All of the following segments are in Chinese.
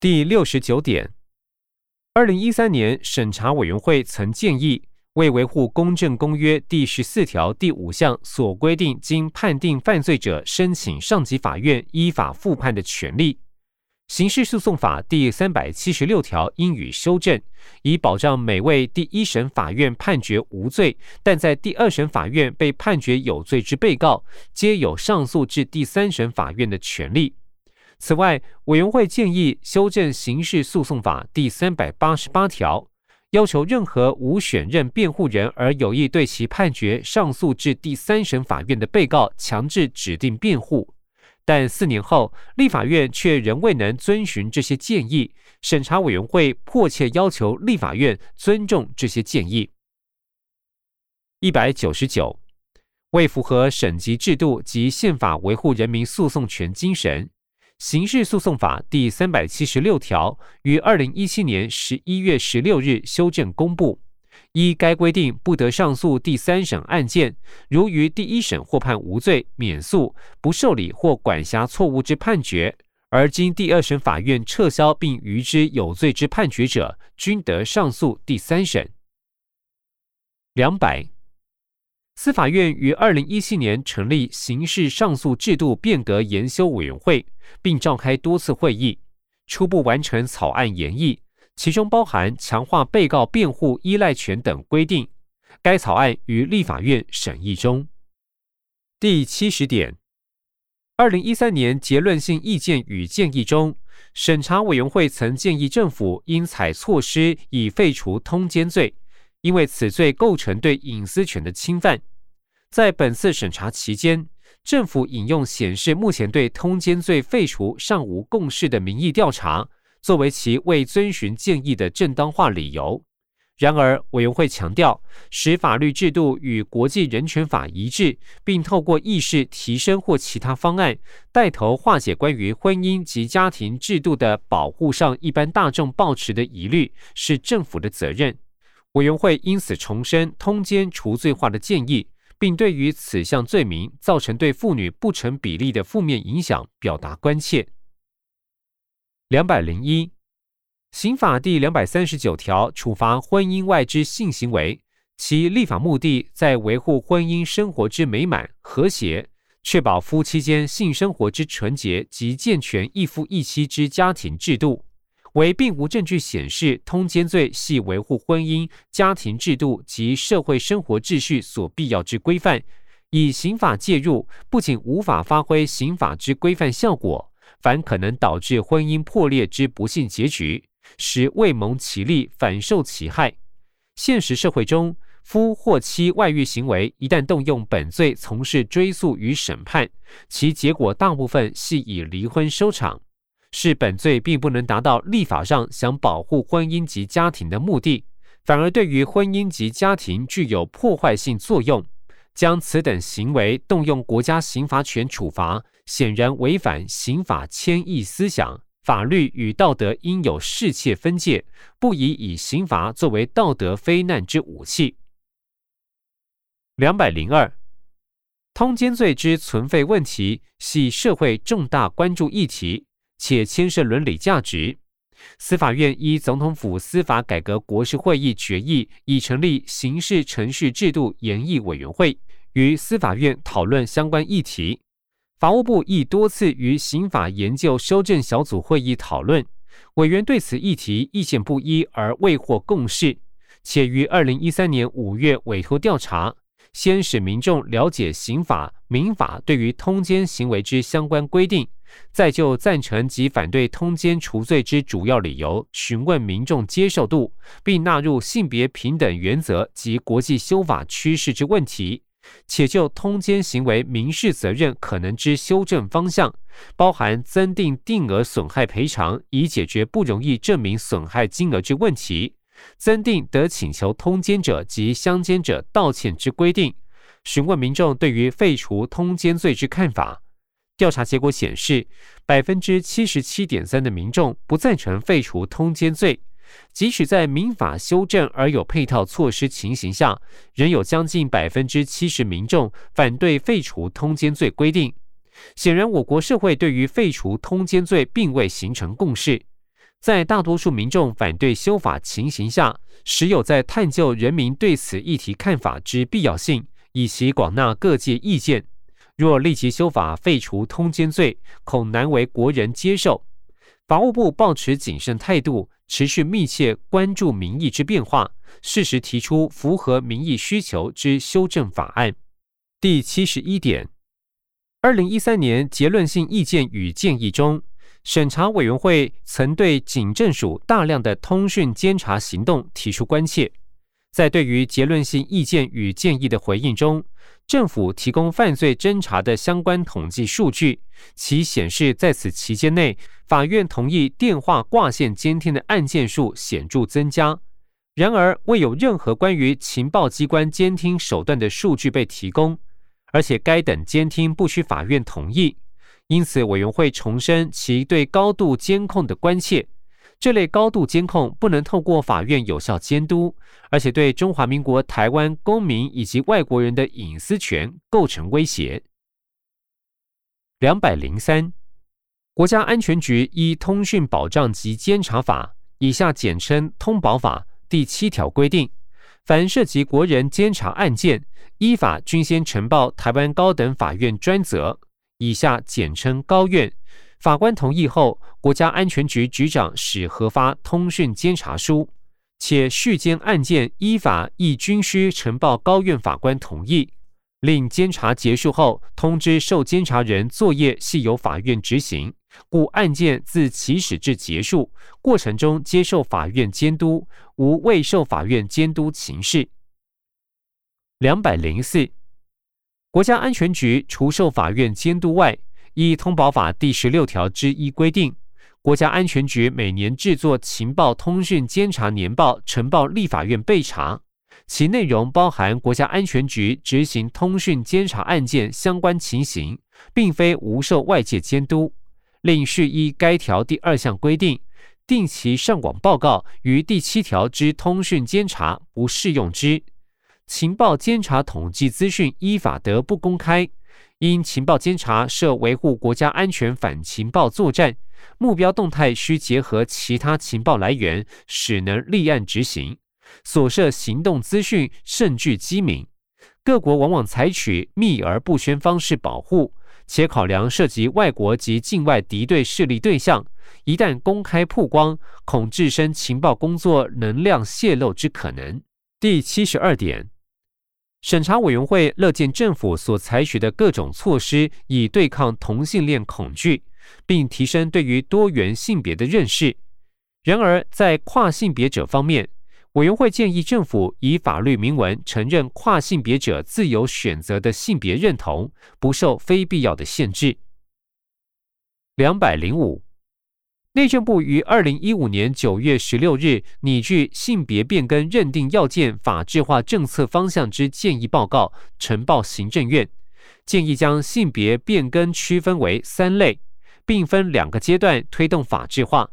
第六十九点，二零一三年审查委员会曾建议，为维护《公正公约》第十四条第五项所规定，经判定犯罪者申请上级法院依法复判的权利。刑事诉讼法第三百七十六条应予修正，以保障每位第一审法院判决无罪，但在第二审法院被判决有罪之被告，皆有上诉至第三审法院的权利。此外，委员会建议修正刑事诉讼法第三百八十八条，要求任何无选任辩护人而有意对其判决上诉至第三审法院的被告强制指定辩护。但四年后，立法院却仍未能遵循这些建议。审查委员会迫切要求立法院尊重这些建议。一百九十九，为符合省级制度及宪法维护人民诉讼权精神，《刑事诉讼法》第三百七十六条于二零一七年十一月十六日修正公布。依该规定，不得上诉第三审案件，如于第一审获判无罪，免诉，不受理或管辖错误之判决，而经第二审法院撤销并予之有罪之判决者，均得上诉第三审。两百，司法院于二零一七年成立刑事上诉制度变革研修委员会，并召开多次会议，初步完成草案研议。其中包含强化被告辩护依赖权等规定。该草案于立法院审议中。第七十点，二零一三年结论性意见与建议中，审查委员会曾建议政府应采措施以废除通奸罪，因为此罪构成对隐私权的侵犯。在本次审查期间，政府引用显示目前对通奸罪废除尚无共识的民意调查。作为其未遵循建议的正当化理由，然而委员会强调，使法律制度与国际人权法一致，并透过意识提升或其他方案，带头化解关于婚姻及家庭制度的保护上一般大众抱持的疑虑，是政府的责任。委员会因此重申通奸除罪化的建议，并对于此项罪名造成对妇女不成比例的负面影响表达关切。两百零一，刑法第两百三十九条处罚婚姻外之性行为，其立法目的在维护婚姻生活之美满和谐，确保夫妻间性生活之纯洁及健全一夫一妻之家庭制度。为并无证据显示通奸罪系维护婚姻家庭制度及社会生活秩序所必要之规范，以刑法介入，不仅无法发挥刑法之规范效果。反可能导致婚姻破裂之不幸结局，使未蒙其利反受其害。现实社会中，夫或妻外遇行为一旦动用本罪从事追诉与审判，其结果大部分系以离婚收场。是本罪并不能达到立法上想保护婚姻及家庭的目的，反而对于婚姻及家庭具有破坏性作用。将此等行为动用国家刑罚权处罚。显然违反刑法迁义思想，法律与道德应有世切分界，不宜以刑罚作为道德非难之武器。两百零二，通奸罪之存废问题系社会重大关注议题，且牵涉伦理价值。司法院依总统府司法改革国事会议决议，已成立刑事程序制度研议委员会，与司法院讨论相关议题。法务部亦多次与刑法研究修正小组会议讨论，委员对此议题意见不一而未获共识，且于二零一三年五月委托调查，先使民众了解刑法、民法对于通奸行为之相关规定，再就赞成及反对通奸除罪之主要理由询问民众接受度，并纳入性别平等原则及国际修法趋势之问题。且就通奸行为民事责任可能之修正方向，包含增订定额损害赔偿，以解决不容易证明损害金额之问题；增订得请求通奸者及相奸者道歉之规定。询问民众对于废除通奸罪之看法。调查结果显示，百分之七十七点三的民众不赞成废除通奸罪。即使在民法修正而有配套措施情形下，仍有将近百分之七十民众反对废除通奸罪规定。显然，我国社会对于废除通奸罪并未形成共识。在大多数民众反对修法情形下，时有在探究人民对此议题看法之必要性，以及广纳各界意见。若立即修法废除通奸罪，恐难为国人接受。法务部抱持谨慎态度，持续密切关注民意之变化，适时提出符合民意需求之修正法案。第七十一点，二零一三年结论性意见与建议中，审查委员会曾对警政署大量的通讯监察行动提出关切。在对于结论性意见与建议的回应中，政府提供犯罪侦查的相关统计数据，其显示在此期间内，法院同意电话挂线监听的案件数显著增加。然而，未有任何关于情报机关监听手段的数据被提供，而且该等监听不需法院同意。因此，委员会重申其对高度监控的关切。这类高度监控不能透过法院有效监督，而且对中华民国台湾公民以及外国人的隐私权构成威胁。两百零三，国家安全局依《通讯保障及监察法》（以下简称“通保法”）第七条规定，凡涉及国人监察案件，依法均先呈报台湾高等法院专责（以下简称“高院”）。法官同意后，国家安全局局长史核发通讯监察书，且续监案件依法亦均需呈报高院法官同意。令监察结束后，通知受监察人作业系由法院执行，故案件自起始至结束过程中接受法院监督，无未受法院监督情事。两百零四，国家安全局除受法院监督外，依《通保法》第十六条之一规定，国家安全局每年制作情报通讯监察年报，呈报立法院备查。其内容包含国家安全局执行通讯监察案件相关情形，并非无受外界监督。另续依该条第二项规定，定期上广报告于第七条之通讯监察不适用之。情报监察统计资讯依法得不公开。因情报监察涉维护国家安全反情报作战，目标动态需结合其他情报来源，使能立案执行。所涉行动资讯甚具机敏，各国往往采取秘而不宣方式保护，且考量涉及外国及境外敌对势力对象，一旦公开曝光，恐自身情报工作能量泄露之可能。第七十二点。审查委员会乐见政府所采取的各种措施，以对抗同性恋恐惧，并提升对于多元性别的认识。然而，在跨性别者方面，委员会建议政府以法律明文承认跨性别者自由选择的性别认同，不受非必要的限制。两百零五。内政部于二零一五年九月十六日拟具性别变更认定要件法制化政策方向之建议报告，呈报行政院，建议将性别变更区分为三类，并分两个阶段推动法制化。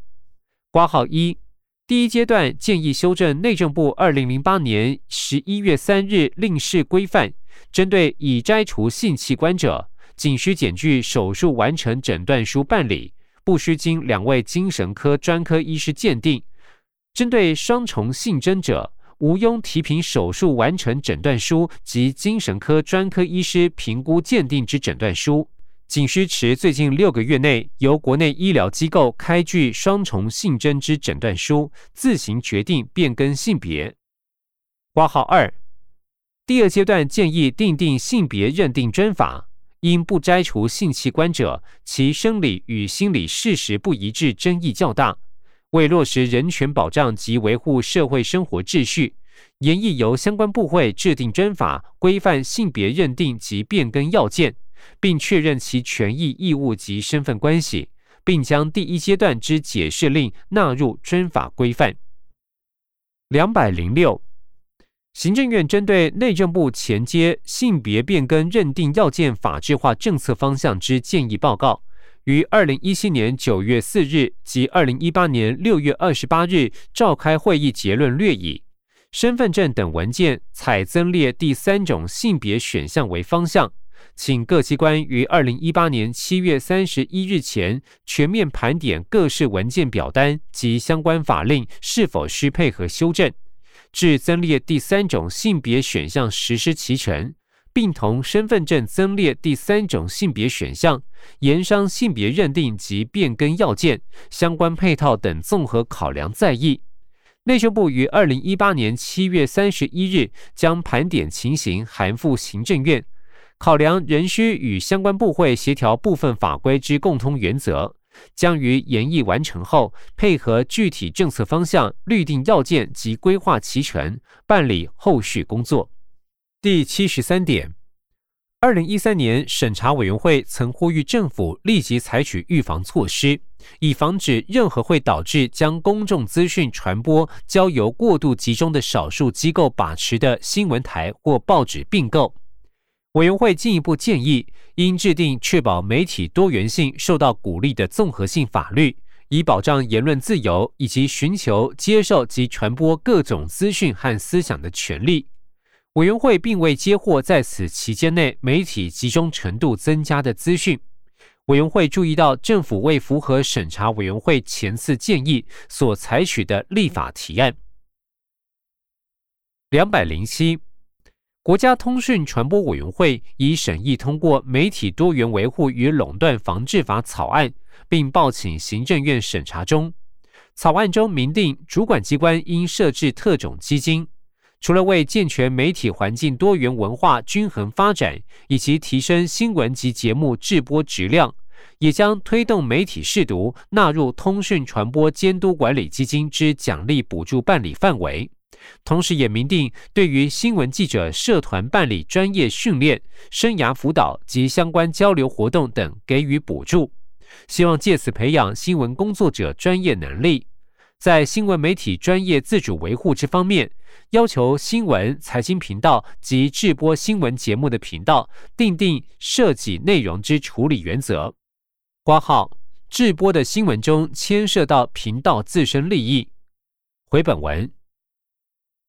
挂号一，第一阶段建议修正内政部二零零八年十一月三日令事规范，针对已摘除性器官者，仅需检具手术完成诊断书办理。不需经两位精神科专科医师鉴定，针对双重性征者，无庸提凭手术完成诊断书及精神科专科医师评估鉴定之诊断书，仅需持最近六个月内由国内医疗机构开具双重性征之诊断书，自行决定变更性别。挂号二，第二阶段建议订定性别认定专法。因不摘除性器官者，其生理与心理事实不一致，争议较大。为落实人权保障及维护社会生活秩序，研议由相关部会制定专法，规范性别认定及变更要件，并确认其权益义务及身份关系，并将第一阶段之解释令纳入专法规范。两百零六。行政院针对内政部前接性别变更认定要件法制化政策方向之建议报告，于二零一七年九月四日及二零一八年六月二十八日召开会议，结论略以身份证等文件采增列第三种性别选项为方向，请各机关于二零一八年七月三十一日前全面盘点各式文件表单及相关法令是否需配合修正，至增列第三种性别选项实施齐全，并同身份证增列第三种性别选项、盐商性别认定及变更要件、相关配套等综合考量在议。内政部于二零一八年七月三十一日将盘点情形函复行政院，考量仍需与相关部会协调部分法规之共通原则，将于研议完成后，配合具体政策方向，律定要件及规划齐全，办理后续工作。第七十三点。二零一三年，审查委员会曾呼吁政府立即采取预防措施，以防止任何会导致将公众资讯传播交由过度集中的少数机构把持的新闻台或报纸并购。委员会进一步建议，应制定确保媒体多元性受到鼓励的综合性法律，以保障言论自由以及寻求、接受及传播各种资讯和思想的权利。委员会并未接获在此期间内媒体集中程度增加的资讯。委员会注意到，政府未符合审查委员会前次建议所采取的立法提案。两百零七，国家通讯传播委员会已审议通过《媒体多元维护与垄断防治法》草案，并报请行政院审查中。草案中明定，主管机关应设置特种基金。除了为健全媒体环境多元文化均衡发展，以及提升新闻及节目制播质量，也将推动媒体试读纳入通讯传播监督管理基金之奖励补助办理范围。同时，也明定对于新闻记者社团办理专业训练、生涯辅导及相关交流活动等给予补助，希望借此培养新闻工作者专业能力。在新闻媒体专业自主维护之方面，要求新闻财经频道及制播新闻节目的频道订定涉及内容之处理原则。挂号制播的新闻中牵涉到频道自身利益。回本文，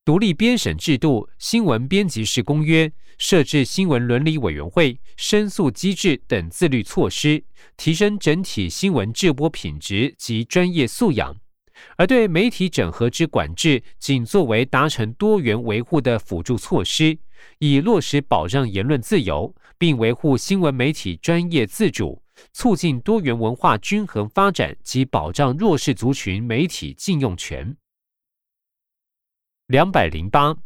独立编审制度、新闻编辑室公约、设置新闻伦理委员会、申诉机制等自律措施，提升整体新闻制播品质及专业素养。而对媒体整合之管制，仅作为达成多元维护的辅助措施，以落实保障言论自由，并维护新闻媒体专业自主，促进多元文化均衡发展及保障弱势族群媒体禁用权。两百零八。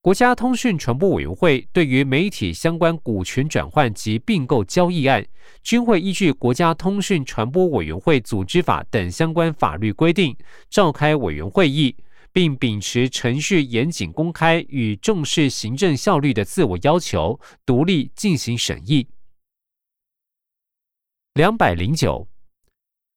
国家通讯传播委员会对于媒体相关股权转换及并购交易案，均会依据国家通讯传播委员会组织法等相关法律规定，召开委员会议，并秉持程序严谨、公开与重视行政效率的自我要求，独立进行审议。两百零九，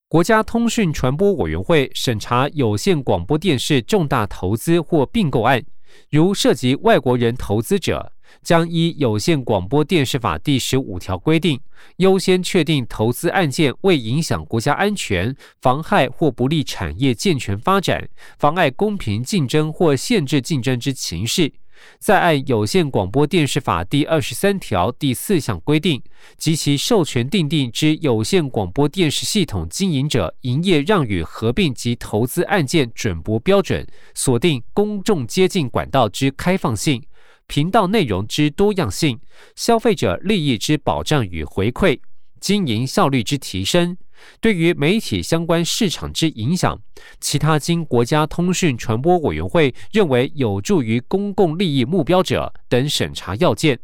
国家通讯传播委员会审查有线广播电视重大投资或并购案。如涉及外国人投资者，将依《有线广播电视法》第十五条规定，优先确定投资案件未影响国家安全、妨害或不利产业健全发展、妨碍公平竞争或限制竞争之情事。再按《有线广播电视法》第二十三条第四项规定及其授权订定之有线广播电视系统经营者营业让与合并及投资案件准驳标准，锁定公众接近管道之开放性、频道内容之多样性、消费者利益之保障与回馈、经营效率之提升。对于媒体相关市场之影响，其他经国家通讯传播委员会认为有助于公共利益目标者等审查要件，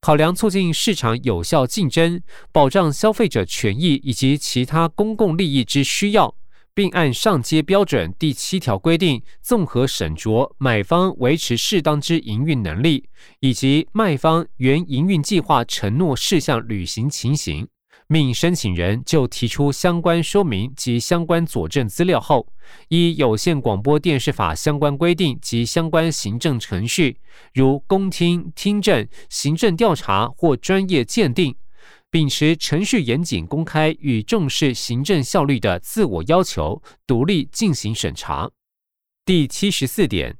考量促进市场有效竞争、保障消费者权益以及其他公共利益之需要，并按上街标准第七条规定，综合审酌买方维持适当之营运能力，以及卖方原营运计划承诺事项履行情形。命申请人就提出相关说明及相关佐证资料后，依有线广播电视法相关规定及相关行政程序，如公听、听证、行政调查或专业鉴定，秉持程序严谨、公开与重视行政效率的自我要求，独立进行审查。第七十四点。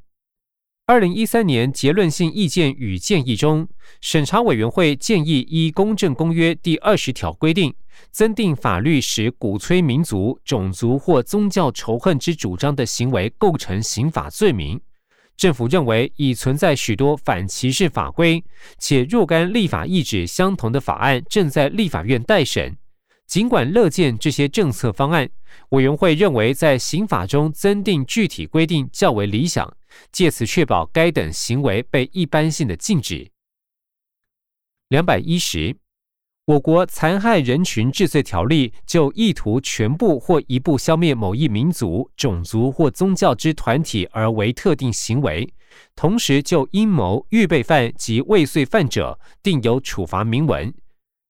二零一三年结论性意见与建议中，审查委员会建议依《公正公约》第二十条规定，增订法律使鼓吹民族、种族或宗教仇恨之主张的行为构成刑法罪名。政府认为已存在许多反歧视法规，且若干立法意志相同的法案正在立法院待审。尽管乐见这些政策方案，委员会认为在刑法中增订具体规定较为理想。借此确保该等行为被一般性的禁止。两百一十，我国残害人群治罪条例就意图全部或一部消灭某一民族、种族或宗教之团体而为特定行为，同时就阴谋、预备犯及未遂犯者定有处罚明文。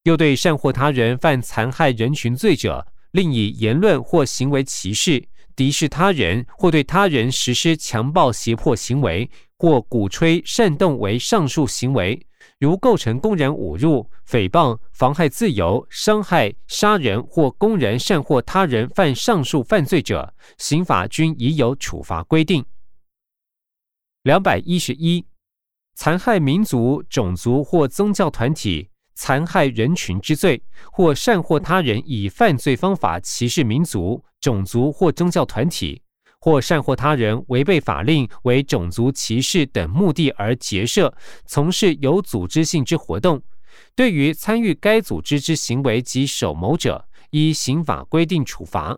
又对善或他人犯残害人群罪者，另以言论或行为歧视。敌视他人或对他人实施强暴胁迫行为，或鼓吹煽动为上述行为，如构成公然侮辱、诽谤、妨害自由、伤害、杀人或公然煽惑他人犯上述犯罪者，刑法均已有处罚规定。两百一十一，残害民族、种族或宗教团体。残害人群之罪，或善惑他人以犯罪方法歧视民族、种族或宗教团体，或善惑他人违背法令为种族歧视等目的而结社，从事有组织性之活动，对于参与该组织之行为及首谋者，依刑法规定处罚。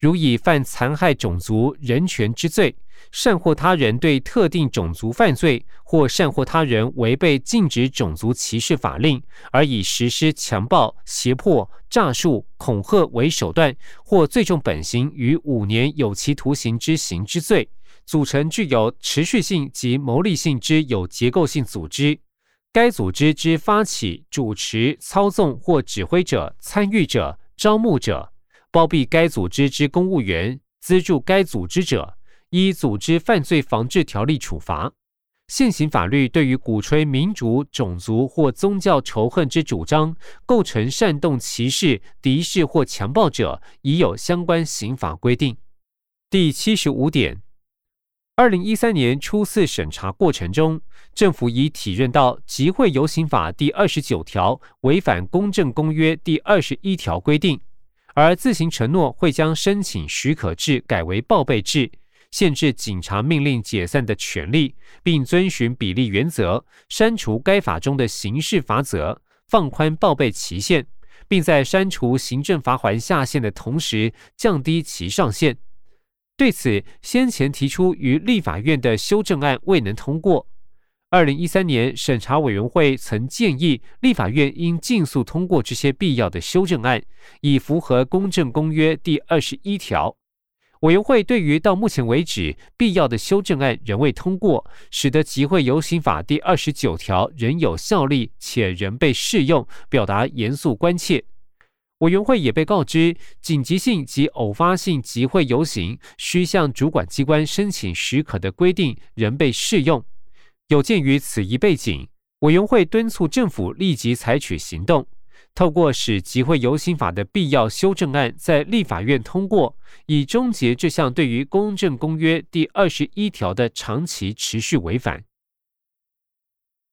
如以犯残害种族人权之罪，善或他人对特定种族犯罪，或善或他人违背禁止种族歧视法令，而以实施强暴、胁迫、诈术、恐吓为手段，或最重本刑于五年有期徒刑之刑之罪，组成具有持续性及牟利性之有结构性组织，该组织之发起、主持、操纵或指挥者、参与者、招募者。包庇该组织之公务员、资助该组织者，依组织犯罪防治条例处罚。现行法律对于鼓吹民族、种族或宗教仇恨之主张，构成煽动歧视、敌视或强暴者，已有相关刑法规定。第七十五点，二零一三年初次审查过程中，政府已体认到集会游行法第二十九条违反公正公约第二十一条规定。而自行承诺会将申请许可制改为报备制，限制警察命令解散的权利，并遵循比例原则，删除该法中的刑事法则，放宽报备期限，并在删除行政罚款下限的同时降低其上限。对此，先前提出于立法院的修正案未能通过。二零一三年，审查委员会曾建议立法院应尽速通过这些必要的修正案，以符合《公正公约》第二十一条。委员会对于到目前为止必要的修正案仍未通过，使得集会游行法第二十九条仍有效力且仍被适用，表达严肃关切。委员会也被告知，紧急性及偶发性集会游行需向主管机关申请许可的规定仍被适用。有鉴于此一背景，委员会敦促政府立即采取行动，透过使集会游行法的必要修正案在立法院通过，以终结这项对于公正公约第二十一条的长期持续违反。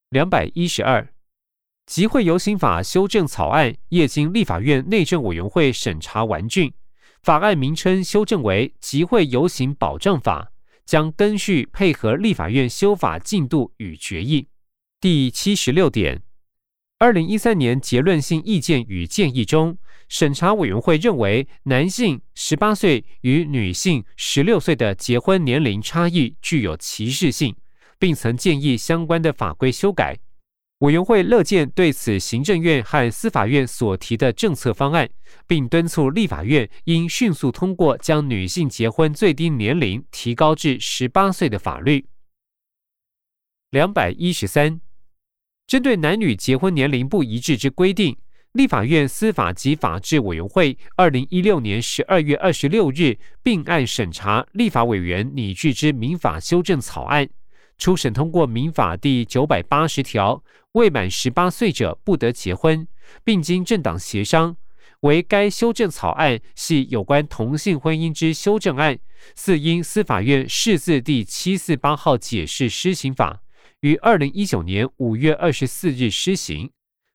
两百一十二，集会游行法修正草案业经立法院内政委员会审查完竣，法案名称修正为集会游行保障法。将根据配合立法院修法进度与决议。第七十六点，二零一三年结论性意见与建议中，审查委员会认为男性十八岁与女性十六岁的结婚年龄差异具有歧视性，并曾建议相关的法规修改。委员会乐见对此行政院和司法院所提的政策方案，并敦促立法院应迅速通过将女性结婚最低年龄提高至十八岁的法律。两百一十三，针对男女结婚年龄不一致之规定，立法院司法及法制委员会二零一六年十二月二十六日并案审查立法委员拟具之民法修正草案。初审通过民法第九百八十条，未满十八岁者不得结婚，并经政党协商，为该修正草案系有关同性婚姻之修正案，四因司法院释字第七四八号解释施行法，于二零一九年五月二十四日施行。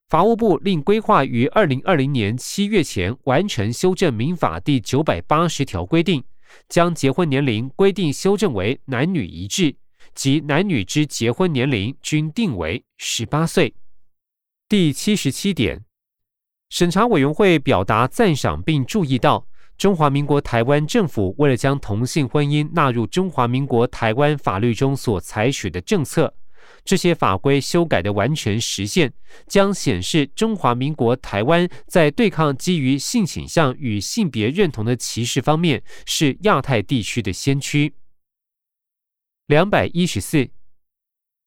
法务部另规划于二零二零年七月前完成修正民法第九百八十条规定，将结婚年龄规定修正为男女一致，即男女之结婚年龄均定为十八岁。第七十七点。审查委员会表达赞赏，并注意到中华民国台湾政府为了将同性婚姻纳入中华民国台湾法律中所采取的政策，这些法规修改的完全实现，将显示中华民国台湾在对抗基于性倾向与性别认同的歧视方面是亚太地区的先驱。两百一十四。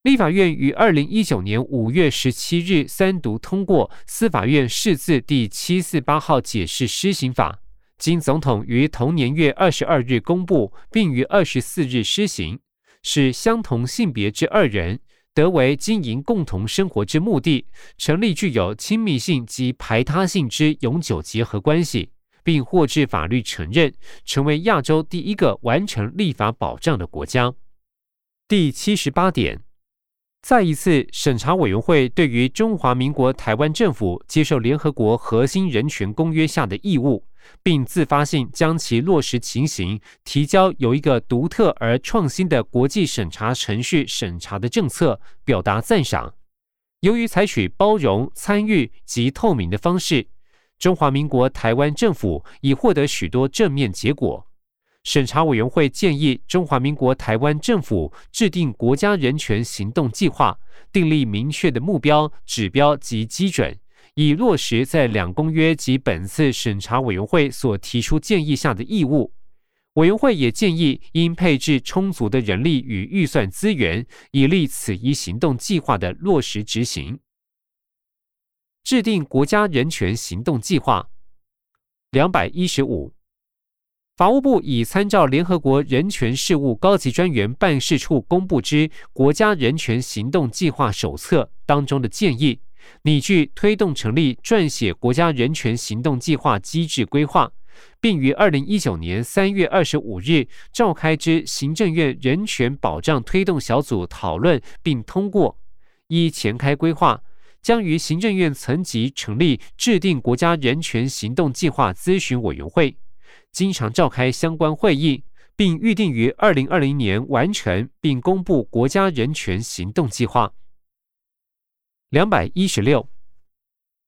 立法院于二零一九年五月十七日三读通过司法院释字第七四八号解释施行法，经总统于同年月二十二日公布，并于二十四日施行，使相同性别之二人得为经营共同生活之目的，成立具有亲密性及排他性之永久结合关系，并获致法律承认，成为亚洲第一个完成立法保障的国家。第七十八点。再一次，审查委员会对于中华民国台湾政府接受联合国核心人权公约下的义务，并自发性将其落实情形提交有一个独特而创新的国际审查程序审查的政策，表达赞赏。由于采取包容、参与及透明的方式，中华民国台湾政府已获得许多正面结果。审查委员会建议中华民国台湾政府制定国家人权行动计划，订立明确的目标、指标及基准，以落实在两公约及本次审查委员会所提出建议下的义务。委员会也建议应配置充足的人力与预算资源，以利此一行动计划的落实执行。制定国家人权行动计划，两百一十五。法务部已参照联合国人权事务高级专员办事处公布之国家人权行动计划手册当中的建议，拟具推动成立撰写国家人权行动计划机制规划，并于二零一九年三月二十五日召开之行政院人权保障推动小组讨论并通过。依前开规划，将于行政院层级成立制定国家人权行动计划咨询委员会。经常召开相关会议，并预定于二零二零年完成并公布国家人权行动计划。两百一十六，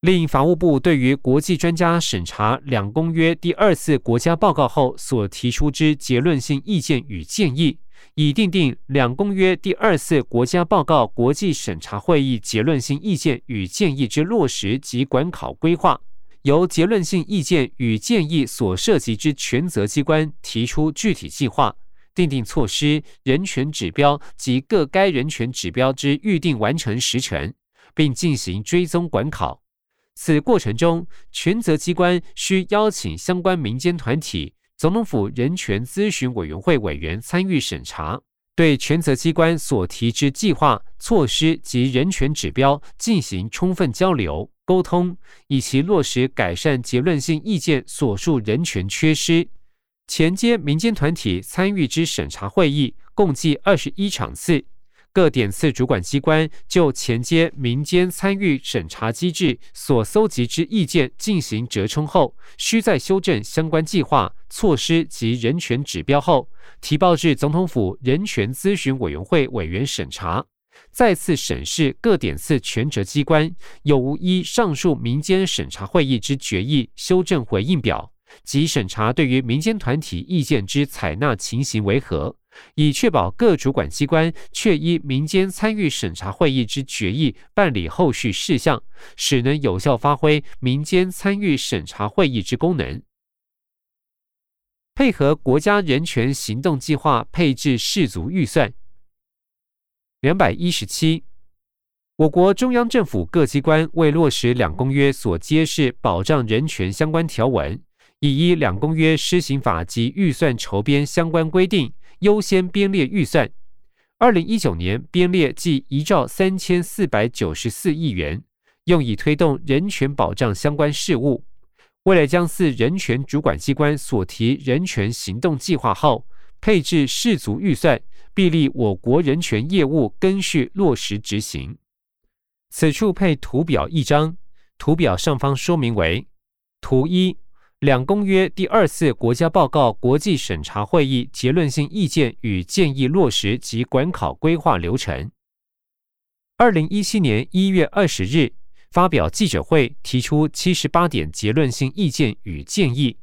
令法务部对于国际专家审查两公约第二次国家报告后所提出之结论性意见与建议，已订定两公约第二次国家报告国际审查会议结论性意见与建议之落实及管考规划。由结论性意见与建议所涉及之权责机关提出具体计划、定定措施、人权指标及各该人权指标之预定完成时程，并进行追踪管考。此过程中，权责机关需邀请相关民间团体、总统府人权咨询委员会委员参与审查。对权责机关所提之计划、措施及人权指标进行充分交流沟通，以及落实改善结论性意见所述人权缺失。前接民间团体参与之审查会议共计二十一场次。各点次主管机关就前接民间参与审查机制所搜集之意见进行折冲后，需在修正相关计划、措施及人权指标后，提报至总统府人权咨询委员会委员审查，再次审视各点次权责机关有无依上述民间审查会议之决议修正回应表，及审查对于民间团体意见之采纳情形为何。以确保各主管机关确依民间参与审查会议之决议办理后续事项，使能有效发挥民间参与审查会议之功能。配合国家人权行动计划配置适足预算。两百一十七，我国中央政府各机关为落实两公约所揭示保障人权相关条文，已依两公约施行法及预算筹编相关规定。优先编列预算，二零一九年编列计一兆三千四百九十四亿元，用以推动人权保障相关事务。为了将四人权主管机关所提人权行动计划后配置适足预算，必立我国人权业务根续落实执行。此处配图表一张，图表上方说明为图一。两公约第二次国家报告国际审查会议结论性意见与建议落实及管考规划流程。二零一七年一月二十日发表记者会，提出七十八点结论性意见与建议。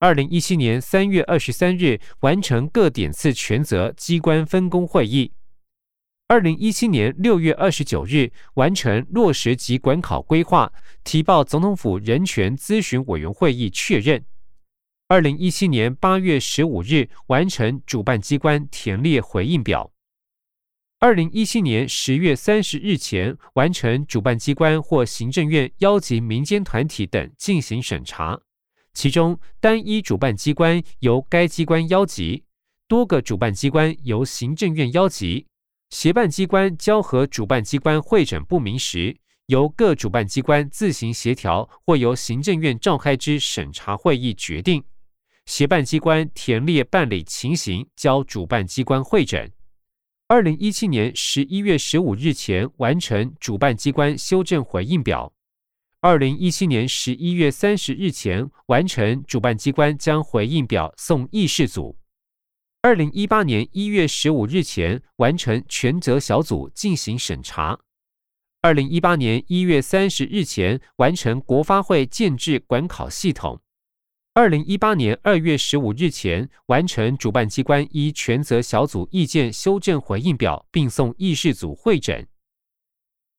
二零一七年三月二十三日完成各点次权责机关分工会议。二零一七年六月二十九日完成落实及管考规划，提报总统府人权咨询委员会议确认。二零一七年八月十五日完成主办机关填列回应表。二零一七年十月三十日前完成主办机关或行政院邀集民间团体等进行审查，其中单一主办机关由该机关邀集，多个主办机关由行政院邀集。协办机关交和主办机关会诊不明时，由各主办机关自行协调，或由行政院召开之审查会议决定。协办机关填列办理情形，交主办机关会诊。二零一七年十一月十五日前完成主办机关修正回应表。二零一七年十一月三十日前完成主办机关将回应表送议事组。二零一八年一月十五日前完成权责小组进行审查。二零一八年一月三十日前完成国发会建制管考系统。二零一八年二月十五日前完成主办机关依权责小组意见修正回应表，并送议事组会诊。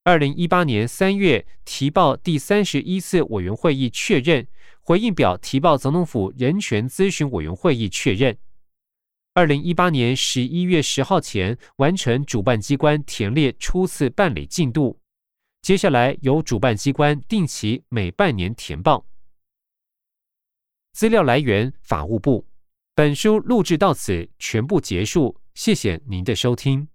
二零一八年三月提报第三十一次委员会议确认回应表，提报总统府人权咨询委员会议确认。二零一八年十一月十号前完成主办机关填列初次办理进度，接下来由主办机关定期每半年填报。资料来源：法务部。本书录制到此全部结束，谢谢您的收听。